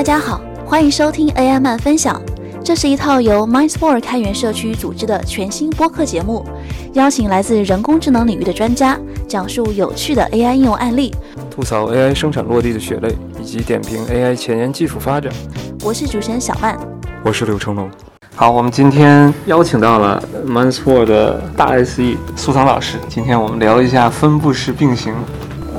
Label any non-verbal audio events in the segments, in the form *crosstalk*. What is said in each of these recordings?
大家好，欢迎收听 AI 漫分享。这是一套由 MindSport 开源社区组织的全新播客节目，邀请来自人工智能领域的专家，讲述有趣的 AI 应用案例，吐槽 AI 生产落地的血泪，以及点评 AI 前沿技术发展。我是主持人小曼，我是刘成龙。好，我们今天邀请到了 MindSport 的大 SE 苏桑老师，今天我们聊一下分布式并行。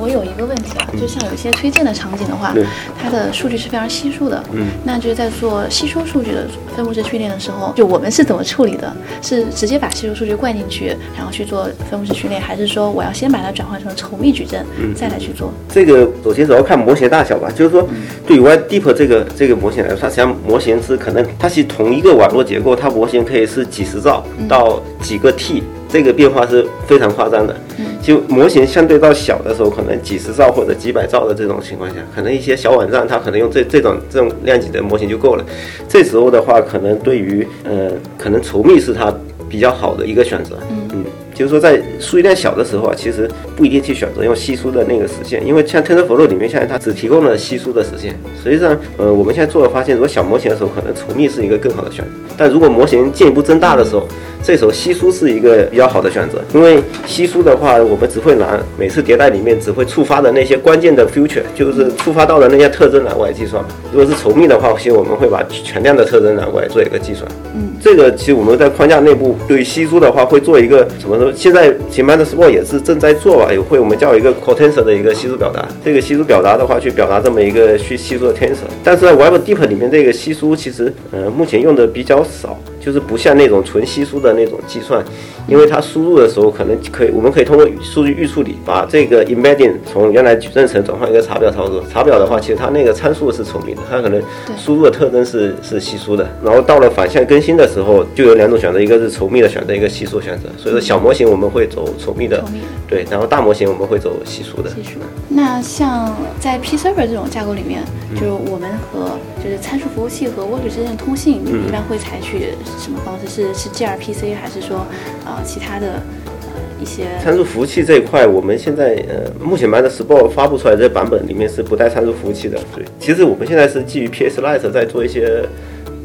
我有一个问题啊，就像有一些推荐的场景的话，它的数据是非常稀疏的。嗯，那就是在做稀疏数据的分布式训练的时候，就我们是怎么处理的？是直接把稀疏数据灌进去，然后去做分布式训练，还是说我要先把它转换成稠密矩阵，再来去做？这个首先主要看模型大小吧，就是说对于 YDeep 这个这个模型来说，它实际上模型是可能它是同一个网络结构，它模型可以是几十兆到几个 T。这个变化是非常夸张的，就模型相对到小的时候，可能几十兆或者几百兆的这种情况下，可能一些小网站它可能用这这种这种量级的模型就够了。这时候的话，可能对于呃，可能稠密是它比较好的一个选择。嗯。就是说，在数据量小的时候啊，其实不一定去选择用稀疏的那个实现，因为像 TensorFlow 里面，现在它只提供了稀疏的实现。实际上，呃，我们现在做了发现，如果小模型的时候，可能稠密是一个更好的选择。但如果模型进一步增大的时候，这时候稀疏是一个比较好的选择，因为稀疏的话，我们只会拿每次迭代里面只会触发的那些关键的 feature，就是触发到的那些特征栏过来计算。如果是稠密的话，其实我们会把全量的特征拿过来做一个计算。嗯，这个其实我们在框架内部对稀疏的话会做一个什么？现在前面的 Sport 也是正在做吧，有会我们叫一个 Cotensor 的一个稀疏表达。这个稀疏表达的话，去表达这么一个去稀疏的 Tensor。但是在 Web Deep 里面，这个稀疏其实呃目前用的比较少。就是不像那种纯稀疏的那种计算，因为它输入的时候可能可以，我们可以通过数据预处理，把这个 embedding 从原来矩阵层转换一个查表操作。查表的话，其实它那个参数是稠密的，它可能输入的特征是是稀疏的。然后到了反向更新的时候，就有两种选择，一个是稠密的选择，一个稀疏选择。所以说小模型我们会走稠密的，对，然后大模型我们会走稀疏的。稀疏。那像在 P Server 这种架构里面，就是我们和就是参数服务器和 Work 之间通信，一般会采取。什么方式是是 gRPC 还是说呃其他的呃一些参数服务器这一块，我们现在呃目前 MindSport 发布出来这版本里面是不带参数服务器的。对，其实我们现在是基于 PS Lite 在做一些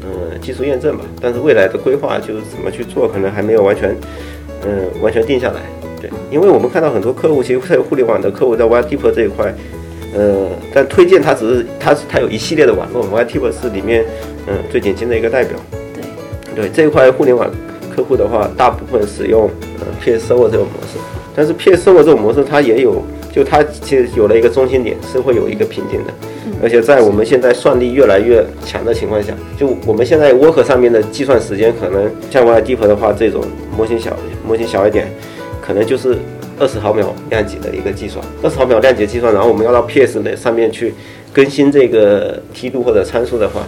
呃技术验证吧，但是未来的规划就是怎么去做，可能还没有完全嗯完全定下来。对，因为我们看到很多客户，其实在互联网的客户在 w d e p 这一块，呃，但推荐它只是它它有一系列的网络 e p 是里面嗯最典型的一个代表。对对这一块互联网客户的话，大部分使用呃 PS Server 这种模式，但是 PS Server 这种模式它也有，就它其实有了一个中心点，是会有一个瓶颈的。而且在我们现在算力越来越强的情况下，就我们现在 Work 上面的计算时间，可能像 Y Deep 的话，这种模型小模型小一点，可能就是二十毫秒量级的一个计算，二十毫秒量级计算，然后我们要到 PS 的上面去更新这个梯度或者参数的话。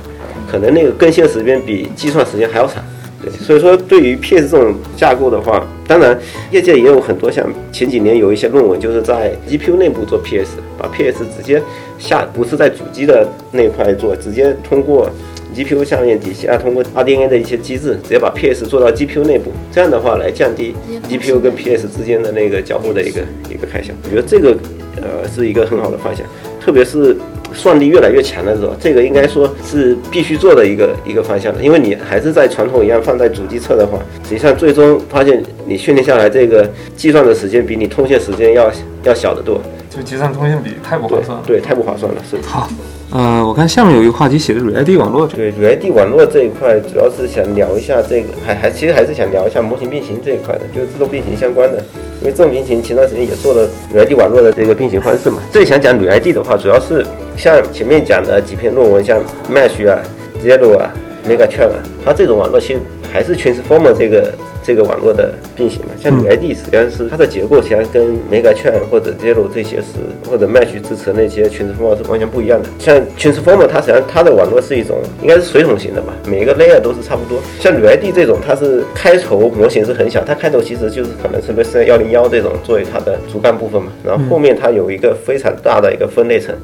可能那个更新的时间比计算时间还要长，对，所以说对于 PS 这种架构的话，当然业界也有很多像前几年有一些论文，就是在 GPU 内部做 PS，把 PS 直接下，不是在主机的那块做，直接通过 GPU 下面底下通过 RDNA 的一些机制，直接把 PS 做到 GPU 内部，这样的话来降低 GPU 跟 PS 之间的那个交互的一个一个开销。我觉得这个呃是一个很好的方向，特别是。算力越来越强的时候，这个应该说是必须做的一个一个方向的，因为你还是在传统一样放在主机侧的话，实际上最终发现你训练下来这个计算的时间比你通信时间要要小得多，就计算通信比太不划算了，对，太不划算了，是好。呃，我看下面有一个话题写的 ReID 网络，对 ReID 网络这一块，主要是想聊一下这个，还还其实还是想聊一下模型并行这一块的，就是自动并行相关的。因为自动并行前段时间也做了 ReID 网络的这个并行方式嘛。这里想讲 ReID 的话，主要是像前面讲的几篇论文，像 Mesh 啊、Zero 啊、Mega Chain 啊，它这种网络其实还是 Transformer 这个。这个网络的并行嘛，像 ReID 实际上是它的结构，实际上跟 Megatrain 或者 Zero 这些是或者 Mesh 支持那些 Transformer 是完全不一样的。像 Transformer 它实际上它的网络是一种应该是水桶型的吧，每一个 layer 都是差不多。像 ReID 这种，它是开头模型是很小，它开头其实就是可能是 e s e 幺零幺这种作为它的主干部分嘛，然后后面它有一个非常大的一个分类层，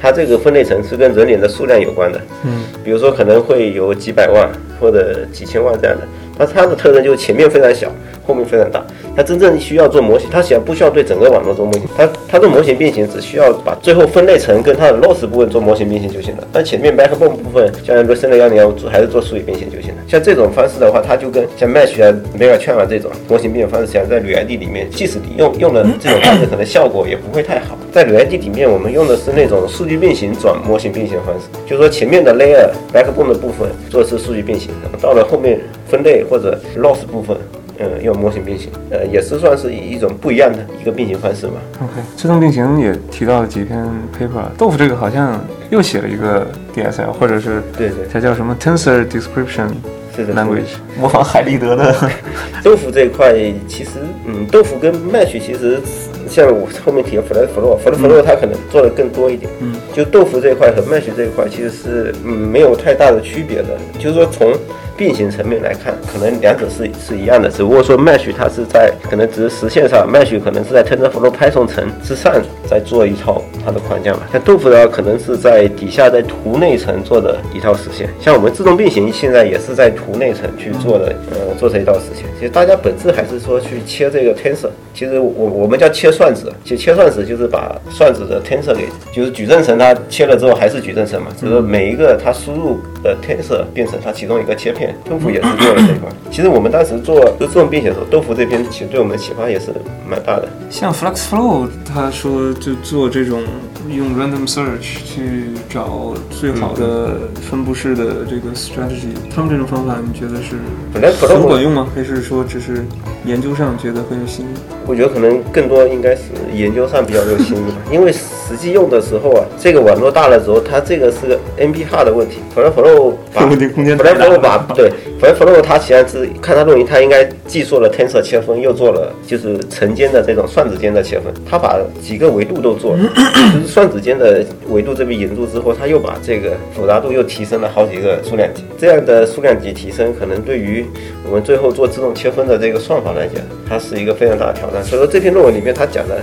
它这个分类层是跟人脸的数量有关的，嗯，比如说可能会有几百万或者几千万这样的。那它的特征就是前面非常小，后面非常大。它真正需要做模型，它实际上不需要对整个网络做模型，它它做模型变形只需要把最后分类层跟它的 loss 部分做模型变形就行了。但前面 backbone 部分，像 r e s e n 幺零幺做还是做数据变形就行了。像这种方式的话，它就跟像 Mesh 啊、Megachain 啊这种模型变形方式，实际上在铝 ID 里面，即使你用用的这种方式，可能效果也不会太好。在铝 ID 里面，我们用的是那种数据变形转模型变形的方式，就是说前面的 layer backbone 的部分做的是数据变形，到了后面分类或者 loss 部分。呃，用模型并行，呃，也是算是一种不一样的一个并行方式嘛。OK，自动并行也提到了几篇 paper，豆腐这个好像又写了一个 DSL，或者是对对，它叫什么 Tensor Description 是的 Language，模仿海立德的。*laughs* 豆腐这一块其实，嗯，豆腐跟 Mesh 其实像我后面提的 FlatFlow，FlatFlow 它可能做的更多一点。嗯，就豆腐这一块和 Mesh 这一块其实是嗯没有太大的区别的，就是说从。并行层面来看，可能两者是是一样的，只不过说 Mesh 它是在可能只是实现上，Mesh 可能是在 TensorFlow Python 层之上在做一套它的框架嘛。像豆腐的话，可能是在底下在图内层做的一套实现。像我们自动并行现在也是在图内层去做的，呃，做成一道实现。其实大家本质还是说去切这个 Tensor。其实我我们叫切算子，其实切算子就是把算子的 Tensor 给，就是矩阵层它切了之后还是矩阵层嘛，只是每一个它输入的 Tensor 变成它其中一个切片。豆腐也是做了这一块。其实我们当时做就这种并写的时候，豆腐这边其实对我们启发也是蛮大的。像 Flux Flow，他说就做这种用 random search 去找最好的分布式的这个 strategy，他们这种方法你觉得是很管用吗？还是说只是研究上觉得很有新意？我觉得可能更多应该是研究上比较有新意吧，因为实际用的时候啊，这个网络大了之后，它这个是个 NP hard 的问题，FlexFlow 把 *laughs* FlexFlow 把对。反正 Flow 它实际上是看它论文，它应该既做了 Tensor 切分，又做了就是层间的这种算子间的切分，它把几个维度都做了，*laughs* 就是算子间的维度这边引入之后，它又把这个复杂度又提升了好几个数量级。这样的数量级提升，可能对于我们最后做自动切分的这个算法来讲，它是一个非常大的挑战。所以说这篇论文里面他讲的，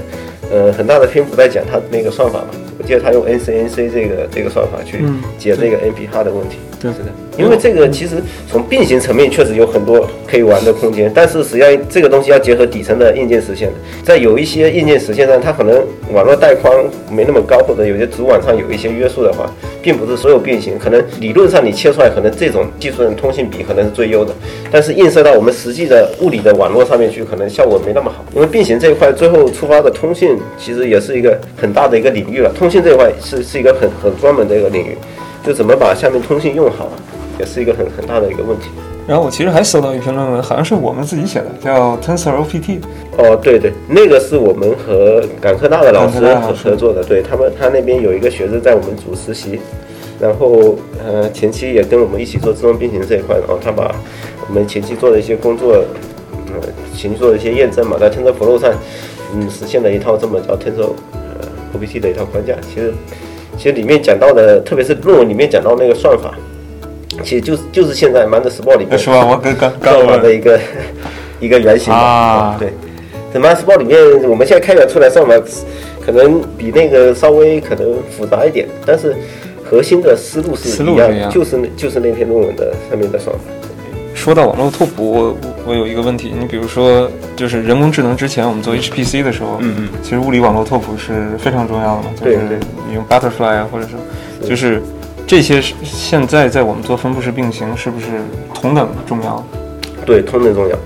呃，很大的篇幅在讲它那个算法嘛。我记得他用 NCNC 这个这个算法去解这个 NP 哈的问题。对，是的。因为这个其实从并行层面确实有很多可以玩的空间，但是实际上这个东西要结合底层的硬件实现的。在有一些硬件实现上，它可能网络带宽没那么高，或者有些主网上有一些约束的话，并不是所有并行。可能理论上你切出来，可能这种技术的通信比可能是最优的，但是映射到我们实际的物理的网络上面去，可能效果没那么好。因为并行这一块最后触发的通信，其实也是一个很大的一个领域了。通信这一块是是一个很很专门的一个领域，就怎么把下面通信用好。也是一个很很大的一个问题。然后我其实还搜到一篇论文，好像是我们自己写的，叫 TensorOPT。哦，对对，那个是我们和港科大的老师合合作的，对他们，他那边有一个学生在我们组实习，然后呃前期也跟我们一起做自动并行这一块，然后他把我们前期做的一些工作，呃前期做的一些验证嘛，在 TensorFlow 上，嗯实现了一套这么叫 Tensor 呃 OPT 的一套框架。其实其实里面讲到的，特别是论文里面讲到那个算法。其实就是就是现在 MindSport 里面是吧？我刚刚刚玩的 *laughs* 一个一个原型啊。对，在 MindSport 里面，我们现在开源出来算法，可能比那个稍微可能复杂一点，但是核心的思路是一样，就是就是那篇论文的上面的算法。说到网络拓扑，我我有一个问题，你比如说，就是人工智能之前我们做 HPC 的时候，嗯嗯，其实物理网络拓扑是非常重要的嘛，就是用 Butterfly 啊，或者是就是。这些是现在在我们做分布式并行，是不是同等重要？对，同等重要，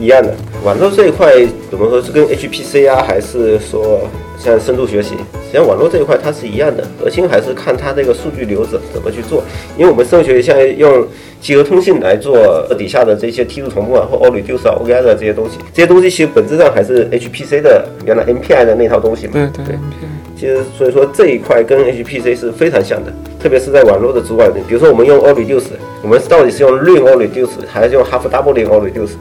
一样的。网络这一块怎么说是跟 HPC 啊，还是说像深度学习？实际上网络这一块它是一样的，核心还是看它这个数据流怎怎么去做。因为我们深度学习现在用集合通信来做底下的这些梯度同步啊，或 All-Reduce 啊、OGI 的这些东西，这些东西其实本质上还是 HPC 的原来 MPI 的那套东西嘛。对对对。其实所以说这一块跟 HPC 是非常像的。特别是在网络的主网里，比如说我们用 All Reduce，我们到底是用 Ring All Reduce 还是用 Half Double Ring All Reduce？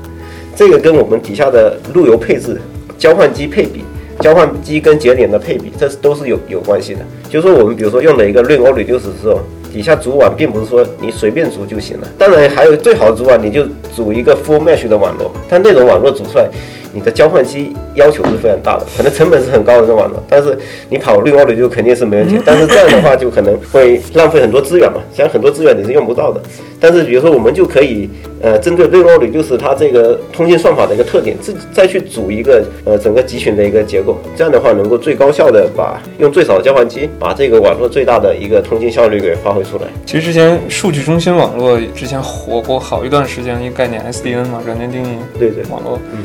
这个跟我们底下的路由配置、交换机配比、交换机跟节点的配比，这都是有有关系的。就是说我们比如说用了一个 Ring o Reduce 之后，底下组网并不是说你随便组就行了。当然还有最好的组网，你就组一个 Full Mesh 的网络，但那种网络组出来。你的交换机要求是非常大的，可能成本是很高的这网络，但是你跑绿光的就肯定是没问题。*laughs* 但是这样的话就可能会浪费很多资源嘛，像很多资源你是用不到的。但是比如说我们就可以呃针对绿光率就是它这个通信算法的一个特点，自再去组一个呃整个集群的一个结构，这样的话能够最高效的把用最少的交换机把这个网络最大的一个通信效率给发挥出来。其实之前数据中心网络之前火过好一段时间一个概念 SDN 嘛，软件定义对对网络，嗯。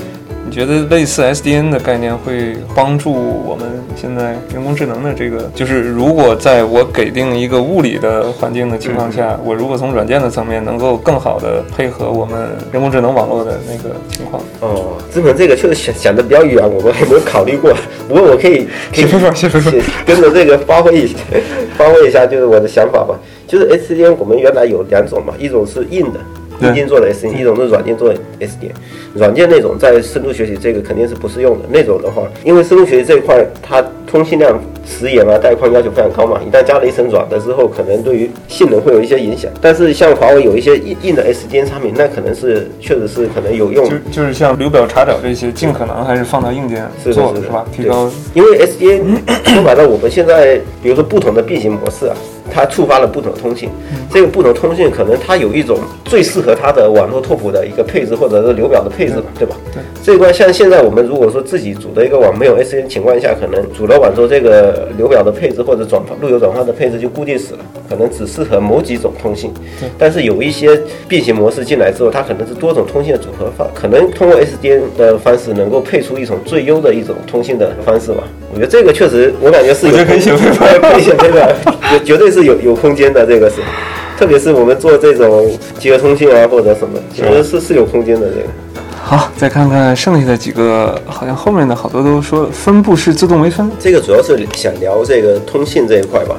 你觉得类似 SDN 的概念会帮助我们现在人工智能的这个，就是如果在我给定一个物理的环境的情况下，我如果从软件的层面能够更好的配合我们人工智能网络的那个情况。哦，资本这个确实想想的比较远，我们还没有考虑过。*laughs* 不过我可以，*laughs* 先说说，先说说，*laughs* 跟着这个发挥一发挥一下，就是我的想法吧。就是 SDN 我们原来有两种嘛，一种是硬的。硬件做的 SDN，一种是软件做的 SDN。软件那种在深度学习这个肯定是不适用的。那种的话，因为深度学习这一块它通信量、时延啊、带宽要求非常高嘛，一旦加了一层软的之后，可能对于性能会有一些影响。但是像华为有一些硬硬的 SDN 产品，那可能是确实是可能有用。就就是像流表查找这些，尽可能还是放到硬件做，是吧？提高。因为 SDN 说白了，我们现在比如说不同的并行模式啊。它触发了不同的通信，这个不同通信可能它有一种最适合它的网络拓扑的一个配置，或者是流表的配置嘛，对吧？对。这一块像现在我们如果说自己组的一个网没有 SN 情况下，可能组了网之后，这个流表的配置或者转路由转换的配置就固定死了，可能只适合某几种通信。对。但是有一些并行模式进来之后，它可能是多种通信的组合方，可能通过 SDN 的方式能够配出一种最优的一种通信的方式吧。我觉得这个确实，我感觉是有可以写配方，可以写配方，*laughs* 绝绝对是有有空间的。这个是，特别是我们做这种集合通信啊或者什么，其实是是有空间的。这个好，再看看剩下的几个，好像后面的好多都说分布式自动微分。这个主要是想聊这个通信这一块吧。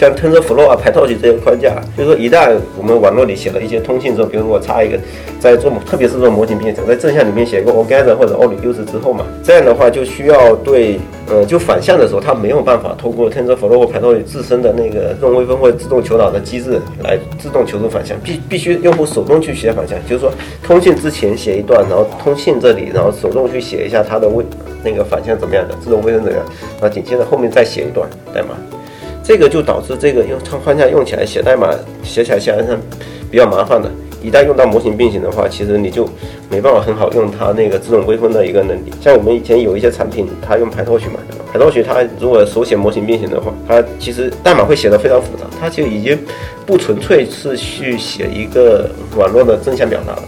像 TensorFlow 啊、PyTorch 这些框架，就是说一旦我们网络里写了一些通信之后，比如说我插一个，在做特别是做模型编程，在正向里面写一个 Organizer 或者 OReduce 之后嘛，这样的话就需要对，呃，就反向的时候，它没有办法通过 TensorFlow 或 PyTorch 自身的那个自动微分或者自动求导的机制来自动求出反向，必必须用户手动去写反向，就是说通信之前写一段，然后通信这里，然后手动去写一下它的微那个反向怎么样的，自动微分怎么样，然后紧接着后面再写一段代码。这个就导致这个用框框架用起来写代码写起来相对上比较麻烦的。一旦用到模型并行的话，其实你就没办法很好用它那个自动微分的一个能力。像我们以前有一些产品，它用 PyTorch 嘛，？PyTorch 它如果手写模型并行的话，它其实代码会写的非常复杂，它就已经不纯粹是去写一个网络的正向表达了。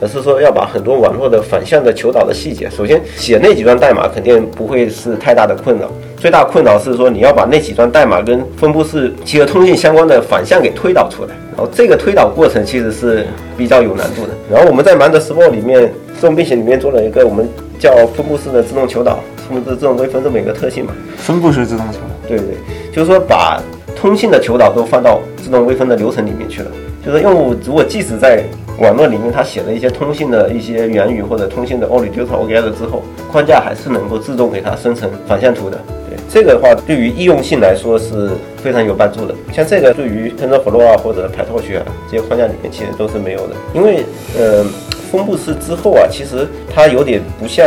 而是说要把很多网络的反向的求导的细节，首先写那几段代码肯定不会是太大的困扰，最大困扰是说你要把那几段代码跟分布式集合通信相关的反向给推导出来，然后这个推导过程其实是比较有难度的。然后我们在 MandelSport 里面自动并行里面做了一个我们叫分布式的自动求导，分布式自动微分这么一个特性嘛。分布式自动求导，对对，就是说把通信的求导都放到自动微分的流程里面去了，就是用户如果即使在网络里面，他写了一些通信的一些源语或者通信的 o r e d u c e organizer 之后，框架还是能够自动给它生成反向图的。对这个的话，对于易用性来说是非常有帮助的。像这个，对于 TensorFlow 啊或者 PyTorch 啊这些框架里面其实都是没有的。因为，呃，分布式之后啊，其实它有点不像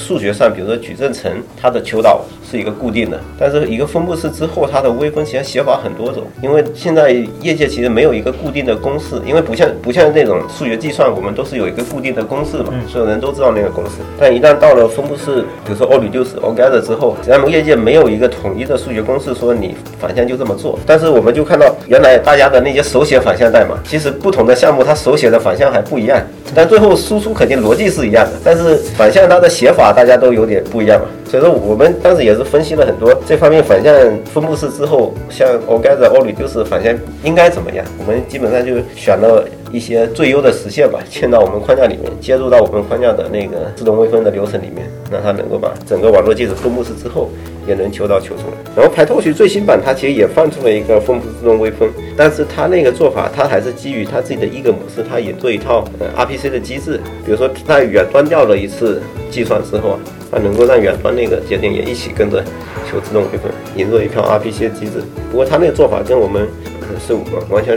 数学上，比如说矩阵层，它的求导。是一个固定的，但是一个分布式之后，它的微分其实写法很多种。因为现在业界其实没有一个固定的公式，因为不像不像那种数学计算，我们都是有一个固定的公式嘛，所有人都知道那个公式。但一旦到了分布式，比如说 OReduce、ORGATHER 之后，咱们业界没有一个统一的数学公式，说你反向就这么做。但是我们就看到，原来大家的那些手写反向代码，其实不同的项目它手写的反向还不一样，但最后输出肯定逻辑是一样的，但是反向它的写法大家都有点不一样嘛。所以说，我们当时也是分析了很多这方面反向分布式之后，像 Organizer、OReduce 反向应该怎么样？我们基本上就选了一些最优的实现吧，嵌到我们框架里面，接入到我们框架的那个自动微分的流程里面，让它能够把整个网络介质分布式之后也能求导求出来。然后 PyTorch 最新版它其实也放出了一个分布式自动微分，但是它那个做法，它还是基于它自己的一个模式，它也做一套呃 RPC 的机制，比如说它远端调了一次计算之后啊。它能够让远端那个节点也一起跟着求自动微分，引入一套 RPC 的机制。不过它那个做法跟我们是完全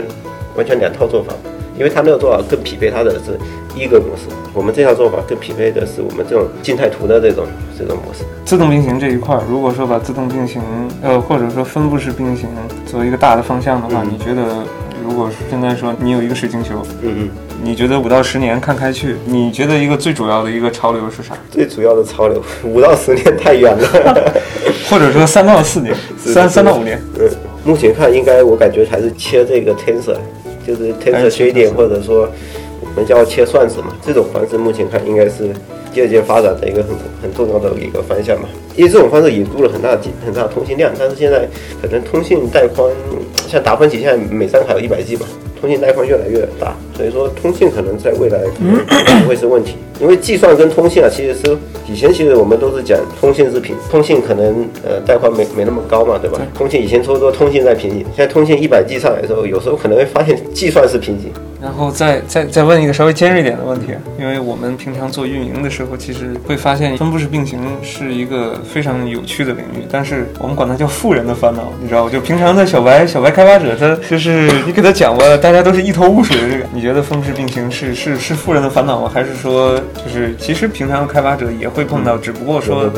完全两套做法，因为它那个做法更匹配它的是一个模式，我们这套做法更匹配的是我们这种静态图的这种这种模式。自动并行这一块，如果说把自动并行，呃，或者说分布式并行作为一个大的方向的话，你觉得？如果现在说你有一个水晶球，嗯嗯，你觉得五到十年看开去，你觉得一个最主要的一个潮流是啥？最主要的潮流，*laughs* 五到十年太远了，*laughs* 或者说三到四年，*laughs* 三三到五年。嗯，目前看应该我感觉还是切这个 tensor，就是 tensor 切点，或者说我们叫切算子嘛，这种方式目前看应该是。第二阶发展的一个很很重要的一个方向嘛，因为这种方式引入了很大很大的通信量，但是现在可能通信带宽，像达芬奇现在每张卡有一百 G 嘛，通信带宽越来越大，所以说通信可能在未来不会是问题，因为计算跟通信啊，其实是以前其实我们都是讲通信是平，通信可能呃带宽没没那么高嘛，对吧？通信以前说说通信在瓶颈，现在通信一百 G 上来的时候，有时候可能会发现计算是瓶颈。然后再再再问一个稍微尖锐点的问题，因为我们平常做运营的时候，其实会发现分布式并行是一个非常有趣的领域，但是我们管它叫富人的烦恼，你知道吗？就平常的小白 *laughs* 小白开发者，他就是你给他讲吧，大家都是一头雾水的。这个你觉得分布式并行是是是富人的烦恼吗？还是说就是其实平常开发者也会碰到，只不过说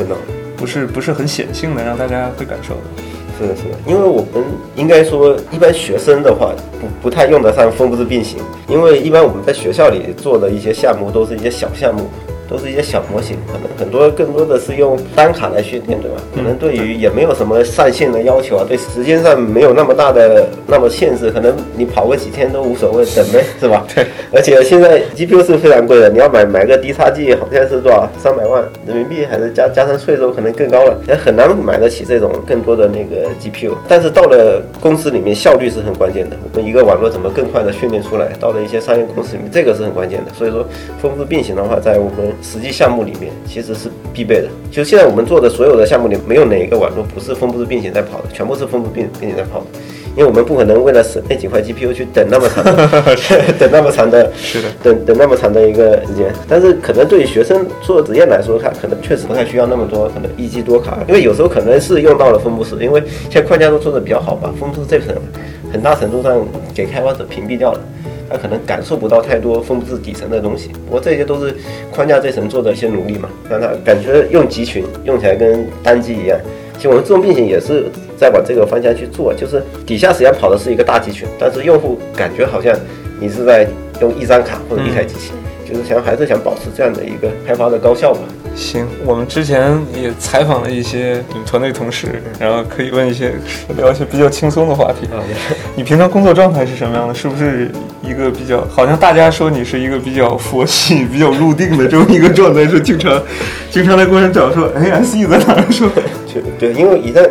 不是不是很显性的，让大家会感受的。是的，是的，因为我们应该说，一般学生的话不不太用得上分布式并行，因为一般我们在学校里做的一些项目都是一些小项目。都是一些小模型，可能很多更多的是用单卡来训练，对吧？可能对于也没有什么上限的要求啊，对时间上没有那么大的那么限制，可能你跑个几天都无所谓，等呗，是吧？对。而且现在 GPU 是非常贵的，你要买买个 D 叉 G 好像是多少三百万人民币，还是加加上税收可能更高了，也很难买得起这种更多的那个 GPU。但是到了公司里面，效率是很关键的。我们一个网络怎么更快的训练出来？到了一些商业公司里面，这个是很关键的。所以说，分布式并行的话，在我们实际项目里面其实是必备的。就现在我们做的所有的项目里，没有哪一个网络不是分布式并行在跑的，全部是分布并并行在跑的。因为我们不可能为了省那几块 GPU 去等那么长，*laughs* *laughs* 等那么长的，是的，等等那么长的一个时间。但是可能对于学生做职业来说，他可能确实不太需要那么多，可能一机多卡。因为有时候可能是用到了分布式，因为现在框架都做的比较好吧，分布式这层很大程度上给开发者屏蔽掉了。他可能感受不到太多分布式底层的东西，不过这些都是框架这层做的一些努力嘛，让他感觉用集群用起来跟单机一样。其实我们自动并行也是在往这个方向去做，就是底下实际上跑的是一个大集群，但是用户感觉好像你是在用一张卡或者一台机器，就是想还是想保持这样的一个开发的高效吧。行，我们之前也采访了一些你们团队同事，然后可以问一些聊一些比较轻松的话题。你平常工作状态是什么样的？是不是一个比较好像大家说你是一个比较佛系、比较入定的这么一个状态？是经常经常在跟人讲说，哎，SE 在哪？说 *laughs* 对，因为一旦。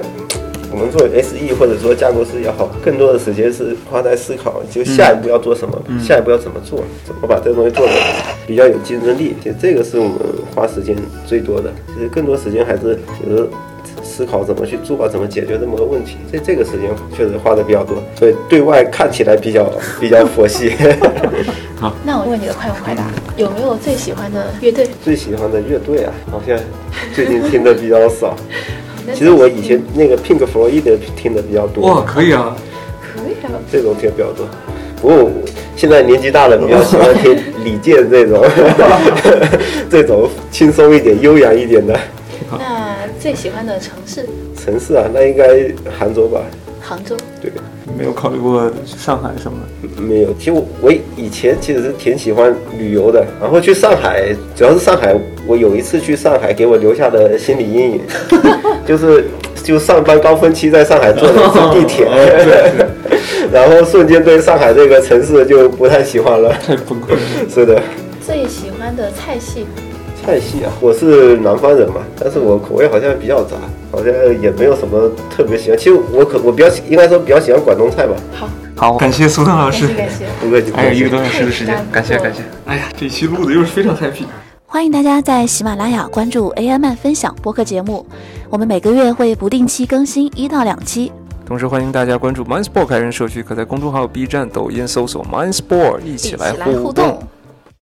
我们做 SE 或者说架构师也好，更多的时间是花在思考，就下一步要做什么，下一步要怎么做，怎么把这个东西做的比较有竞争力。其实这个是我们花时间最多的。其实更多时间还是就是思考怎么去做，怎么解决这么个问题。在这个时间确实花的比较多，所以对外看起来比较比较佛系。*laughs* *laughs* 好，那我问你个快问快答，有没有最喜欢的乐队？最喜欢的乐队啊，好像最近听的比较少。*laughs* 其实我以前那个 Pink Floyd 听的比较多。哇，可以啊，可以啊，这种听比较多。不过现在年纪大了，比较喜欢听李健这种，*laughs* 这种轻松一点、悠扬一点的。那最喜欢的城市？城市啊，那应该杭州吧。杭州。对。没有考虑过上海什么的？没有。其实我我以前其实是挺喜欢旅游的，然后去上海，主要是上海。我有一次去上海，给我留下的心理阴影，*laughs* 就是就上班高峰期在上海坐地铁，*laughs* 然后瞬间对上海这个城市就不太喜欢了，太崩溃了。是的。最喜欢的菜系？菜系啊，我是南方人嘛，但是我口味好像比较杂，好像也没有什么特别喜欢。其实我可我比较应该说比较喜欢广东菜吧。好，好，感谢苏腾老师，感谢，不客气，还有一个多小时的时间，感谢感谢。哎呀，这期录的又是非常 happy。欢迎大家在喜马拉雅关注 AI 漫分享播客节目，我们每个月会不定期更新一到两期。同时欢迎大家关注 MindSport 开源社区，可在公众号、B 站、抖音搜索 MindSport，一起来互动。